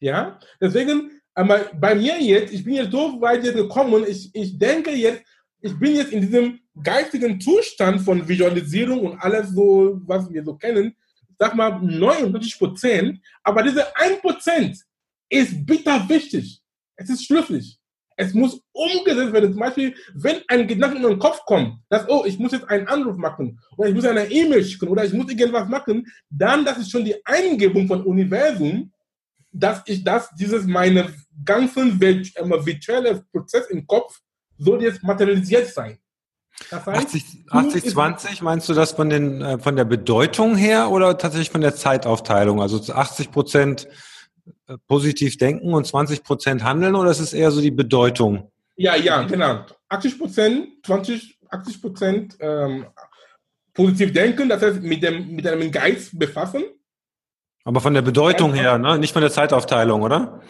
Ja, deswegen, aber bei mir jetzt, ich bin jetzt so weit jetzt gekommen, ich, ich denke jetzt, ich bin jetzt in diesem geistigen Zustand von Visualisierung und alles so, was wir so kennen, sag mal 99 Prozent, aber diese 1 Prozent ist bitter wichtig. Es ist schlüssig. Es muss umgesetzt werden. Zum Beispiel, wenn ein Gedanke in den Kopf kommt, dass, oh, ich muss jetzt einen Anruf machen oder ich muss eine E-Mail schicken oder ich muss irgendwas machen, dann, das ist schon die Eingebung von Universum, dass ich das, dieses, meine ganzen virtuelle Prozess im Kopf soll jetzt materialisiert sein. Das heißt, 80, 20, meinst du das von, den, äh, von der Bedeutung her oder tatsächlich von der Zeitaufteilung? Also 80 Prozent äh, positiv denken und 20 Prozent handeln oder ist es eher so die Bedeutung? Ja, ja, genau. 80 Prozent, 20, 80 Prozent ähm, positiv denken, das heißt mit, dem, mit einem Geist befassen. Aber von der Bedeutung her, ne? nicht von der Zeitaufteilung, oder?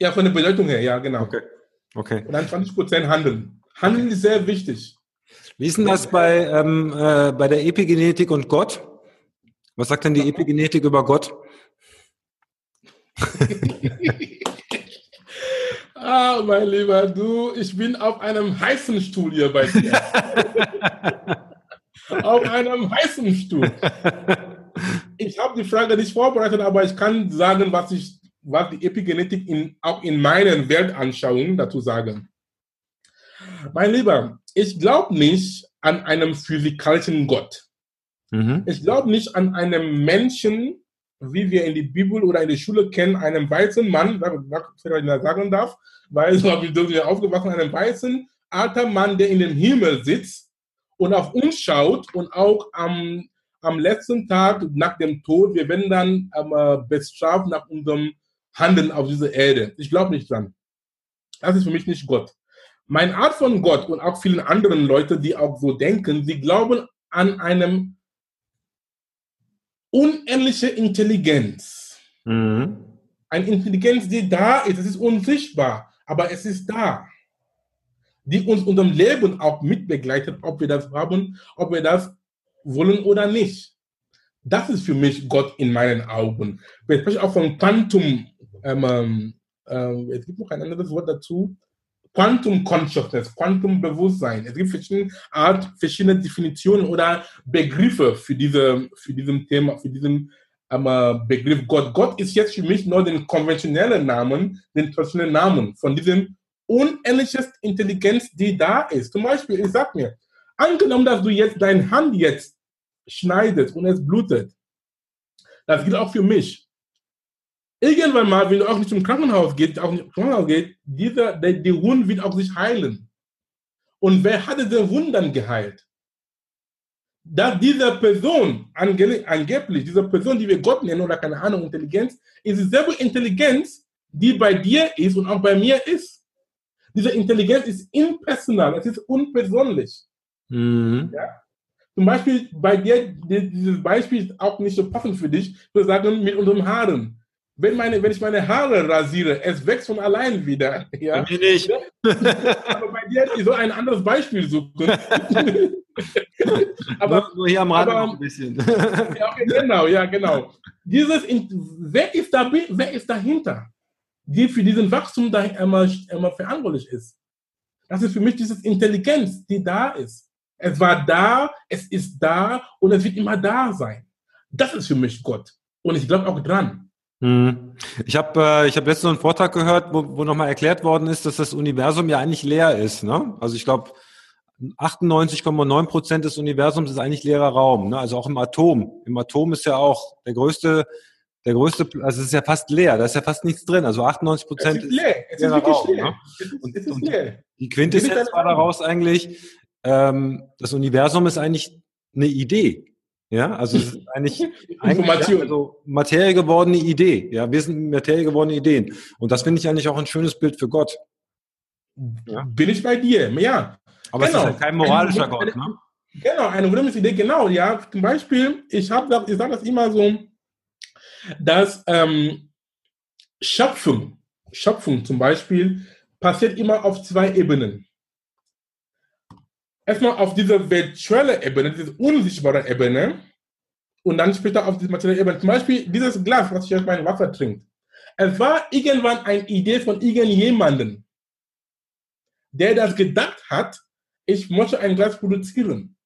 Ja, von der Bedeutung her, ja, genau. Okay. okay. Und dann 20 Prozent handeln. Handeln ist sehr wichtig. Wie ist denn das bei, ähm, äh, bei der Epigenetik und Gott? Was sagt denn die Epigenetik über Gott? ah, mein Lieber, du, ich bin auf einem heißen Stuhl hier bei dir. auf einem heißen Stuhl. Ich habe die Frage nicht vorbereitet, aber ich kann sagen, was ich, was die Epigenetik in, auch in meinen Weltanschauungen dazu sagen. Mein Lieber, ich glaube nicht an einem physikalischen Gott. Mhm. Ich glaube nicht an einem Menschen, wie wir in die Bibel oder in der Schule kennen, einen weißen Mann, wenn ich sagen darf, weil so habe ich aufgewacht, einen weißen alter Mann, der in dem Himmel sitzt und auf uns schaut und auch am, am letzten Tag nach dem Tod, wir werden dann ähm, bestraft nach unserem Handeln auf dieser Erde. Ich glaube nicht dran. Das ist für mich nicht Gott. Meine Art von Gott und auch vielen anderen Leute, die auch so denken, sie glauben an eine unendliche Intelligenz. Mhm. Eine Intelligenz, die da ist, es ist unsichtbar, aber es ist da. Die uns unserem Leben auch mitbegleitet, ob wir das haben, ob wir das wollen oder nicht. Das ist für mich Gott in meinen Augen. Wir sprechen auch von Quantum. Ähm, ähm, äh, es gibt noch ein anderes Wort dazu. Quantum Consciousness, Quantum Bewusstsein. Es gibt verschiedene Art, verschiedene Definitionen oder Begriffe für diese, für diesem Thema, für diesen ähm, Begriff Gott. Gott ist jetzt für mich nur den konventionellen Namen, den traditionellen Namen von diesem unendlichen Intelligenz, die da ist. Zum Beispiel, ich sag mir, angenommen, dass du jetzt deine Hand jetzt schneidest und es blutet, das gilt auch für mich irgendwann mal, wenn du auch nicht zum Krankenhaus gehst, auch nicht zum Krankenhaus geht, dieser, der, die Wunde wird auch sich heilen. Und wer hat diese Wunde dann geheilt? Dass diese Person, angeblich, diese Person, die wir Gott nennen oder keine Ahnung, Intelligenz, ist dieselbe Intelligenz, die bei dir ist und auch bei mir ist. Diese Intelligenz ist impersonal, es ist unpersönlich. Mhm. Ja? Zum Beispiel bei dir, dieses Beispiel ist auch nicht so passend für dich. Ich würde sagen, mit unseren Haaren. Wenn, meine, wenn ich meine Haare rasiere, es wächst von allein wieder. Ja? Bei mir nicht. Aber bei dir ist so ein anderes Beispiel suchen. aber, nur, nur, hier am Rand aber, ein bisschen. ja, genau, ja, genau. Dieses, wer, ist da, wer ist dahinter, die für diesen Wachstum da immer, immer verantwortlich ist? Das ist für mich diese Intelligenz, die da ist. Es war da, es ist da und es wird immer da sein. Das ist für mich Gott. Und ich glaube auch dran. Hm. Ich habe äh, ich hab letztens einen Vortrag gehört, wo, wo nochmal erklärt worden ist, dass das Universum ja eigentlich leer ist. Ne? Also ich glaube, 98,9 Prozent des Universums ist eigentlich leerer Raum. Ne? Also auch im Atom. Im Atom ist ja auch der größte, der größte, also es ist ja fast leer. Da ist ja fast nichts drin. Also 98 Prozent ist, ist leer. Es ist wirklich Raum, leer. Ne? Es ist, und, es ist leer. Die Quintessenz war daraus eigentlich, ähm, das Universum ist eigentlich eine Idee. Ja, also es ist eigentlich, eigentlich also Materie gewordene Idee. Ja, wir sind Materie gewordene Ideen. Und das finde ich eigentlich auch ein schönes Bild für Gott. Ja. Bin ich bei dir, ja. Aber genau. es ist genau. halt kein moralischer eine, Gott, ne? Genau, eine Idee, genau, ja. Zum Beispiel, ich habe ich sage das immer so, dass ähm, Schöpfung, Schöpfung zum Beispiel, passiert immer auf zwei Ebenen erstmal auf diese virtuelle Ebene, diese unsichtbare Ebene und dann später auf diese materielle Ebene. Zum Beispiel dieses Glas, was ich aus meinem Wasser trinke. Es war irgendwann eine Idee von irgendjemandem, der das gedacht hat, ich möchte ein Glas produzieren.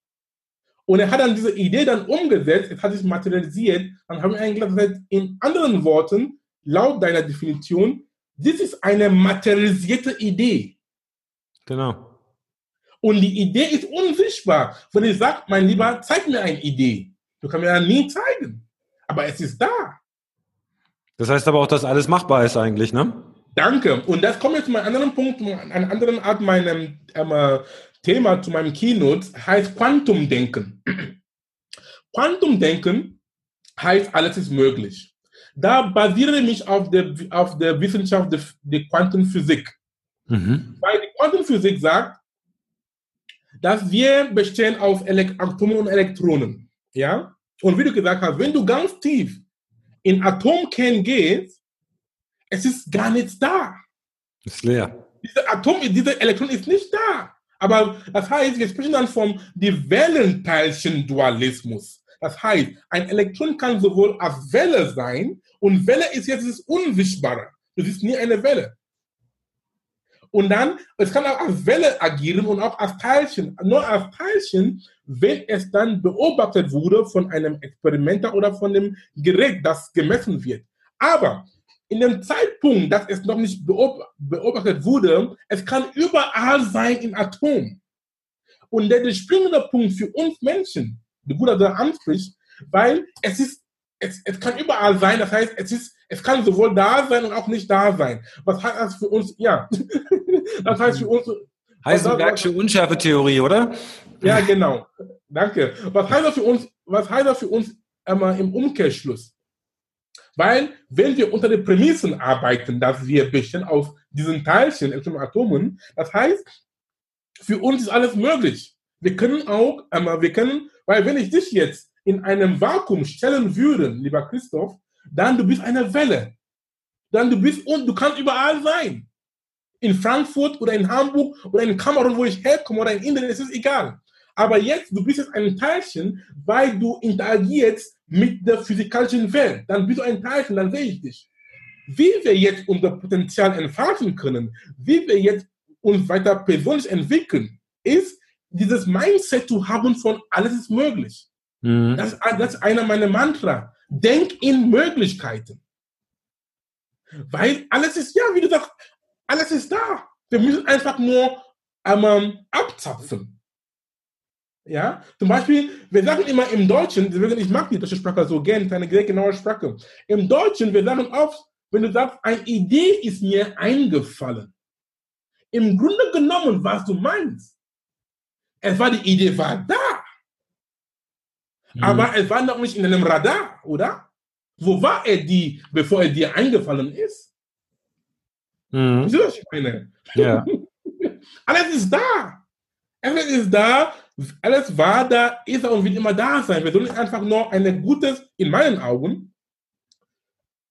Und er hat dann diese Idee dann umgesetzt, es hat sich materialisiert, dann haben wir ein Glas. Das in anderen Worten, laut deiner Definition, das ist eine materialisierte Idee. Genau. Und die Idee ist unsichtbar. Wenn ich sage, mein Lieber, zeig mir eine Idee. Du kannst mir ja nie zeigen. Aber es ist da. Das heißt aber auch, dass alles machbar ist eigentlich, ne? Danke. Und das kommt jetzt zu einem anderen Punkt, einer anderen Art meinem ähm, Thema, zu meinem Keynote, heißt Quantumdenken. Quantumdenken heißt, alles ist möglich. Da basiere ich mich auf der, auf der Wissenschaft der, der Quantenphysik. Mhm. Weil die Quantenphysik sagt, dass wir bestehen aus Atomen und Elektronen. Ja? Und wie du gesagt hast, wenn du ganz tief in Atomkern gehst, es ist gar nichts da. Ist leer. Diese Atom, diese Elektron ist nicht da. Aber das heißt, wir sprechen dann vom Wellenteilchen-Dualismus. Das heißt, ein Elektron kann sowohl als Welle sein und Welle ist jetzt das Unsichtbare. Das ist nie eine Welle. Und dann, es kann auch als Welle agieren und auch als Teilchen. Nur als Teilchen, wenn es dann beobachtet wurde von einem Experimenter oder von dem Gerät, das gemessen wird. Aber in dem Zeitpunkt, dass es noch nicht beobachtet wurde, es kann überall sein im Atom. Und der, springende Punkt für uns Menschen, der Bruder da anspricht, weil es ist, es, es kann überall sein, das heißt, es ist, es kann sowohl da sein und auch nicht da sein. Was heißt das für uns? Ja, Das heißt für uns. Heisenbergsche Unschärfe-Theorie, oder? Ja, genau. Danke. Was heißt das für uns, was heißt das für uns einmal im Umkehrschluss? Weil, wenn wir unter den Prämissen arbeiten, dass wir bestehen aus diesen Teilchen, Atomen, das heißt, für uns ist alles möglich. Wir können auch, wir können, weil wenn ich dich jetzt in einem Vakuum stellen würde, lieber Christoph, dann du bist eine Welle. Dann du bist und du kannst überall sein in Frankfurt oder in Hamburg oder in Kamerun, wo ich herkomme oder in Indien, es ist egal. Aber jetzt, du bist jetzt ein Teilchen, weil du interagierst mit der physikalischen Welt. Dann bist du ein Teilchen, dann sehe ich dich. Wie wir jetzt unser Potenzial entfalten können, wie wir jetzt uns weiter persönlich entwickeln, ist dieses Mindset zu haben von alles ist möglich. Mhm. Das, das ist einer meiner Mantra. Denk in Möglichkeiten. Weil alles ist, ja, wie du sagst, alles ist da. Wir müssen einfach nur ähm, abzapfen. Ja, zum Beispiel, wir sagen immer im Deutschen, ich mag die deutsche Sprache so gerne, eine sehr genaue Sprache. Im Deutschen, wir sagen oft, wenn du sagst, eine Idee ist mir eingefallen. Im Grunde genommen, was du meinst, es war die Idee war da. Mhm. Aber es war noch nicht in einem Radar, oder? Wo war er die, bevor er dir eingefallen ist? Mhm. Wieso das ich meine? Ja. Alles ist da. Alles ist da. Alles war da, ist und wird immer da sein. Wir sollen einfach nur ein gutes, in meinen Augen,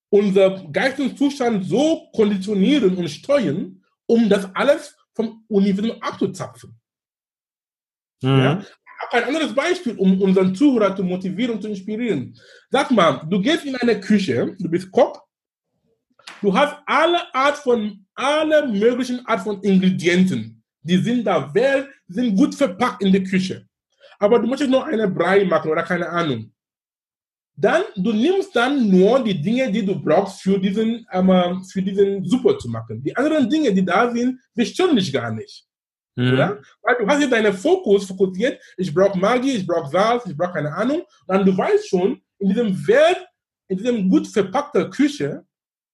unser Geisteszustand so konditionieren und steuern, um das alles vom Universum abzuzapfen. Mhm. Ja? Ein anderes Beispiel, um unseren Zuhörer zu motivieren und zu inspirieren. Sag mal, du gehst in eine Küche, du bist Koch, du hast alle Art von, alle möglichen Art von Ingredienten, die sind da, wer sind gut verpackt in der Küche. Aber du möchtest nur eine Brei machen oder keine Ahnung dann du nimmst dann nur die Dinge, die du brauchst für diesen, ähm, für diesen Suppe zu machen. Die anderen Dinge, die da sind, stören dich gar nicht. Mhm. Oder? Weil du hast ja deinen Fokus fokussiert, ich brauche Magie, ich brauche Salz, ich brauche keine Ahnung. Dann du weißt schon, in diesem Welt, in diesem gut verpackten Küche,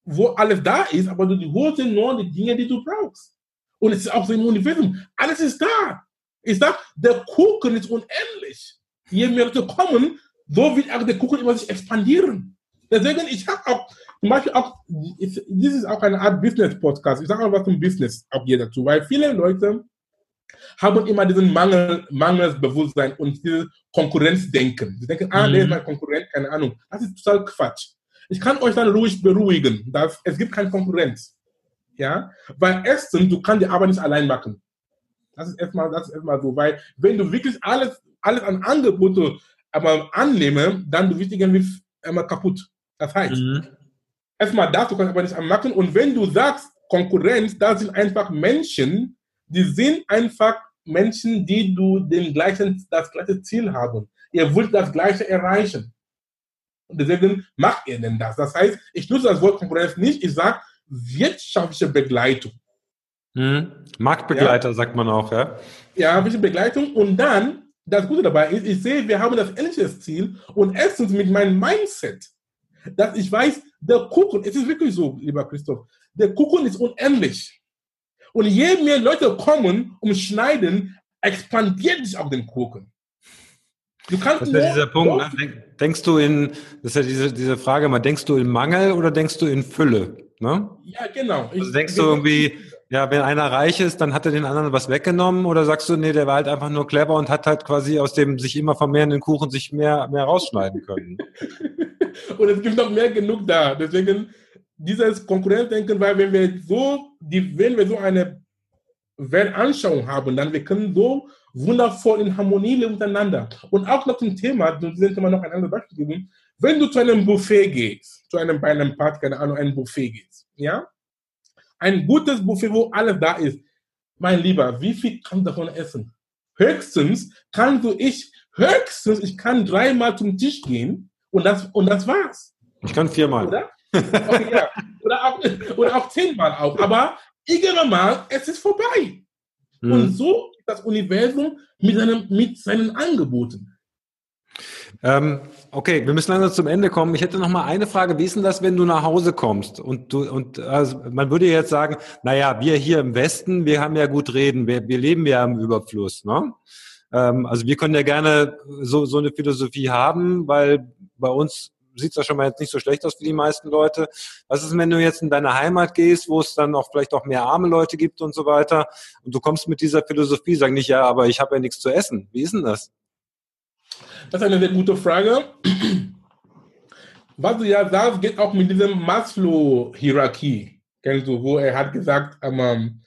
wo alles da ist, aber du holst nur die Dinge, die du brauchst. Und es ist auch so im Universum. Alles ist da. Ich sag, der Kuchen ist unendlich. Je mehr Leute kommen, so wird auch der Kuchen immer sich expandieren. Deswegen, ich habe auch, zum Beispiel auch, ich, das ist auch eine Art Business-Podcast. Ich sage auch was zum Business auch hier dazu, weil viele Leute haben immer diesen Mangel, Mangelsbewusstsein und dieses Konkurrenzdenken. Sie denken, ah, mhm. der ist mein Konkurrent, keine Ahnung. Das ist total Quatsch. Ich kann euch dann ruhig beruhigen, dass es gibt keine Konkurrenz. Ja, weil erstens, du kannst die Arbeit nicht allein machen. Das ist erstmal, das ist erstmal so, weil wenn du wirklich alles, alles an Angebote aber annehme, dann du wirst irgendwie immer kaputt. Das heißt, mhm. erstmal das, du kannst aber nicht machen. Und wenn du sagst, Konkurrenz, das sind einfach Menschen, die sind einfach Menschen, die du den gleichen, das gleiche Ziel haben. Ihr wollt das gleiche erreichen. Und deswegen macht ihr denn das. Das heißt, ich nutze das Wort Konkurrenz nicht, ich sage wirtschaftliche Begleitung. Mhm. Marktbegleiter ja? sagt man auch, ja? Ja, ein bisschen Begleitung. Und dann das Gute dabei ist, ich sehe, wir haben das ähnliche Ziel und erstens mit meinem Mindset, dass ich weiß, der Kuchen, es ist wirklich so, lieber Christoph, der Kuchen ist unendlich. Und je mehr Leute kommen und schneiden, expandiert sich auch den Kuchen. Du kannst das ist ja dieser Punkt. Ne? Denkst du in, das ist ja diese, diese Frage mal, denkst du in Mangel oder denkst du in Fülle? Ne? Ja, genau. Also ich, denkst du irgendwie, ja, wenn einer reich ist, dann hat er den anderen was weggenommen oder sagst du, nee, der war halt einfach nur clever und hat halt quasi aus dem sich immer vermehrenden Kuchen sich mehr, mehr rausschneiden können. und es gibt noch mehr genug da. Deswegen dieses Konkurrenzdenken, weil wenn wir so, die, wenn wir so eine Weltanschauung haben, dann wir können so wundervoll in Harmonie leben miteinander. Und auch noch zum Thema, du sind immer noch ein anderes Beispiel geben, wenn du zu einem Buffet gehst, zu einem, bei einem Party, keine Ahnung, ein Buffet gehst, ja, ein gutes Buffet, wo alles da ist. Mein Lieber, wie viel kannst du davon essen? Höchstens kannst du ich, höchstens, ich kann dreimal zum Tisch gehen und das, und das war's. Ich kann viermal. Oder? Okay, ja. oder, auch, oder auch zehnmal auch. Aber irgendwann mal, es ist vorbei. Mhm. Und so ist das Universum mit, seinem, mit seinen Angeboten. Ähm, okay, wir müssen langsam zum Ende kommen. Ich hätte noch mal eine Frage. Wie ist denn das, wenn du nach Hause kommst? Und du, und also man würde jetzt sagen, naja, wir hier im Westen, wir haben ja gut reden, wir, wir leben ja im Überfluss. Ne? Ähm, also wir können ja gerne so, so eine Philosophie haben, weil bei uns sieht es ja schon mal jetzt nicht so schlecht aus für die meisten Leute. Was ist, wenn du jetzt in deine Heimat gehst, wo es dann auch vielleicht auch mehr arme Leute gibt und so weiter, und du kommst mit dieser Philosophie, sag nicht, ja, aber ich habe ja nichts zu essen. Wie ist denn das? Das ist eine sehr gute Frage. Was du ja sagst, geht auch mit dieser Maslow-Hierarchie. Kennst du, wo er hat gesagt, ähm,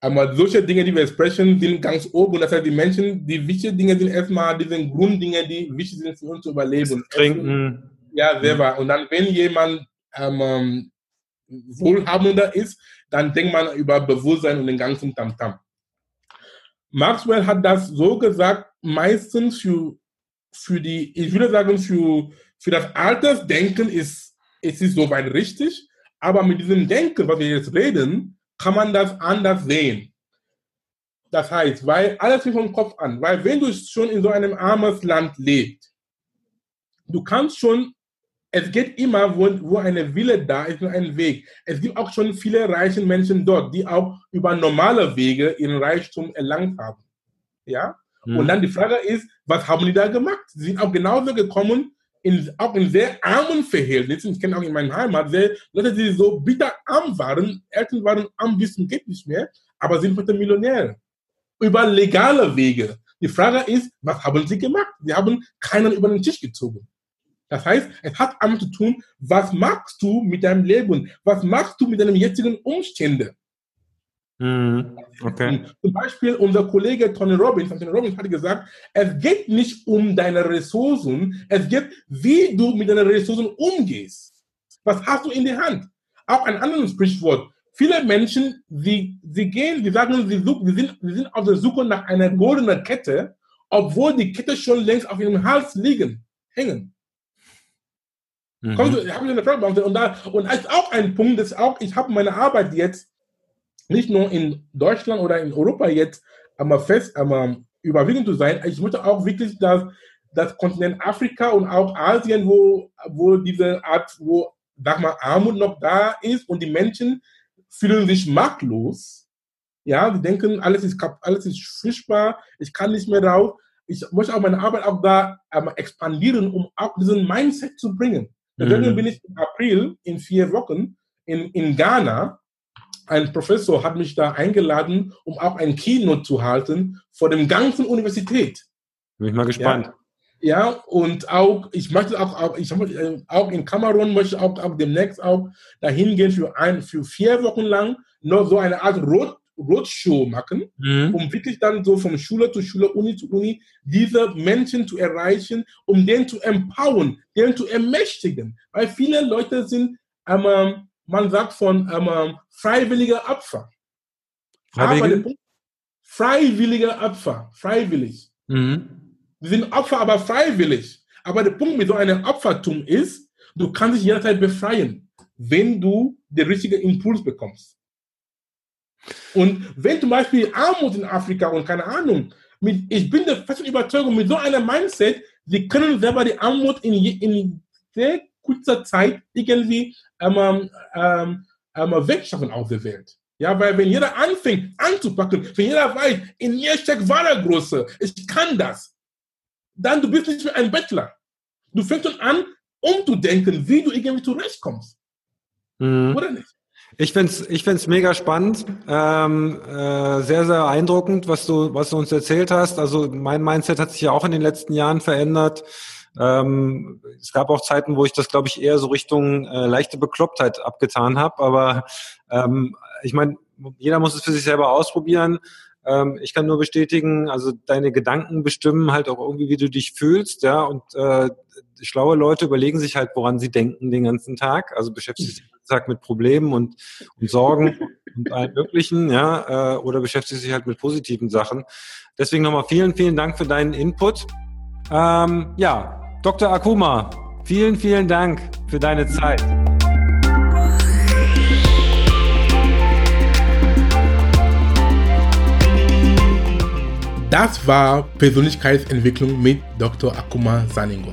aber solche Dinge, die wir sprechen, sind ganz oben. Das heißt, die Menschen, die wichtigen Dinge sind erstmal diese Grunddinge, die wichtig sind für uns zu überleben. Trinken. Ja, selber. Und dann, wenn jemand ähm, wohlhabender ist, dann denkt man über Bewusstsein und den ganzen Tamtam. -Tam. Maxwell hat das so gesagt, meistens für für die, ich würde sagen, für, für das Altersdenken ist, ist es soweit richtig, aber mit diesem Denken, was wir jetzt reden, kann man das anders sehen. Das heißt, weil alles fängt vom Kopf an, weil wenn du schon in so einem armes Land lebst, du kannst schon, es geht immer, wo, wo eine Wille da ist, nur ein Weg. Es gibt auch schon viele reiche Menschen dort, die auch über normale Wege ihren Reichtum erlangt haben. Ja? Mhm. Und dann die Frage ist, was haben die da gemacht? Sie sind auch genauso gekommen in, auch in sehr armen Verhältnissen, ich kenne auch in meiner Heimat, sehr, Leute, die so bitter arm waren, Eltern waren arm bis zum geht nicht mehr, aber sind heute Millionäre. Über legale Wege. Die Frage ist, was haben sie gemacht? Sie haben keinen über den Tisch gezogen. Das heißt, es hat damit zu tun, was machst du mit deinem Leben? Was machst du mit deinen jetzigen Umständen? Mhm. Okay. Zum Beispiel unser Kollege Tony Robbins, Tony Robbins hat gesagt, es geht nicht um deine Ressourcen, es geht, wie du mit deinen Ressourcen umgehst. Was hast du in der Hand? Auch ein anderes Sprichwort. Viele Menschen, sie, sie gehen, sie sagen, sie, suchen, sie, sind, sie sind auf der Suche nach einer goldenen Kette, obwohl die Kette schon längst auf ihrem Hals liegen, hängen. Mhm. Kommst du, habe eine Frage und da und als auch ein Punkt, das auch, ich habe meine Arbeit jetzt nicht nur in Deutschland oder in Europa jetzt einmal fest, einmal überwiegend zu sein. Ich möchte auch wirklich, dass das Kontinent Afrika und auch Asien, wo, wo diese Art, wo, sag mal, Armut noch da ist und die Menschen fühlen sich machtlos. Ja, die denken, alles ist, alles ist fischbar, ich kann nicht mehr raus. Ich möchte auch meine Arbeit auch da einmal expandieren, um auch diesen Mindset zu bringen. Deswegen mhm. bin ich im April in vier Wochen in, in Ghana ein Professor hat mich da eingeladen, um auch ein Keynote zu halten vor dem ganzen Universität. Bin ich mal gespannt. Ja, ja und auch, ich möchte auch, ich, äh, auch in Kamerun möchte auch, auch demnächst auch dahin gehen für, ein, für vier Wochen lang, noch so eine Art Rot, Roadshow machen, mhm. um wirklich dann so von Schule zu Schule, Uni zu Uni, diese Menschen zu erreichen, um den zu empowern, den zu ermächtigen. Weil viele Leute sind ähm, man sagt von ähm, freiwilliger Opfer. Freiwillige? Freiwilliger Opfer, freiwillig. Mhm. Sie sind Opfer, aber freiwillig. Aber der Punkt mit so einem Opfertum ist, du kannst dich jederzeit befreien, wenn du den richtigen Impuls bekommst. Und wenn zum Beispiel Armut in Afrika und keine Ahnung, mit, ich bin der festen Überzeugung, mit so einem Mindset, sie können selber die Armut in, in sehr kurzer Zeit irgendwie ähm, ähm, ähm, wegschaffen auf der Welt. Ja, weil wenn jeder anfängt anzupacken, wenn jeder weiß, in mir steckt wahre Größe, ich kann das, dann du bist nicht mehr ein Bettler. Du fängst schon an, umzudenken, wie du irgendwie zurechtkommst. Mhm. Oder nicht? Ich finde es ich find's mega spannend, ähm, äh, sehr, sehr beeindruckend, was du, was du uns erzählt hast. Also mein Mindset hat sich ja auch in den letzten Jahren verändert. Ähm, es gab auch Zeiten, wo ich das, glaube ich, eher so Richtung äh, leichte Beklopptheit abgetan habe. Aber ähm, ich meine, jeder muss es für sich selber ausprobieren. Ähm, ich kann nur bestätigen, also deine Gedanken bestimmen halt auch irgendwie, wie du dich fühlst, ja. Und äh, schlaue Leute überlegen sich halt, woran sie denken den ganzen Tag. Also beschäftigen sich den ganzen Tag mit Problemen und, und Sorgen und allen möglichen, ja, äh, oder beschäftigen sich halt mit positiven Sachen. Deswegen nochmal vielen, vielen Dank für deinen Input. Ähm, ja, Dr. Akuma, vielen, vielen Dank für deine Zeit. Das war Persönlichkeitsentwicklung mit Dr. Akuma Saningo.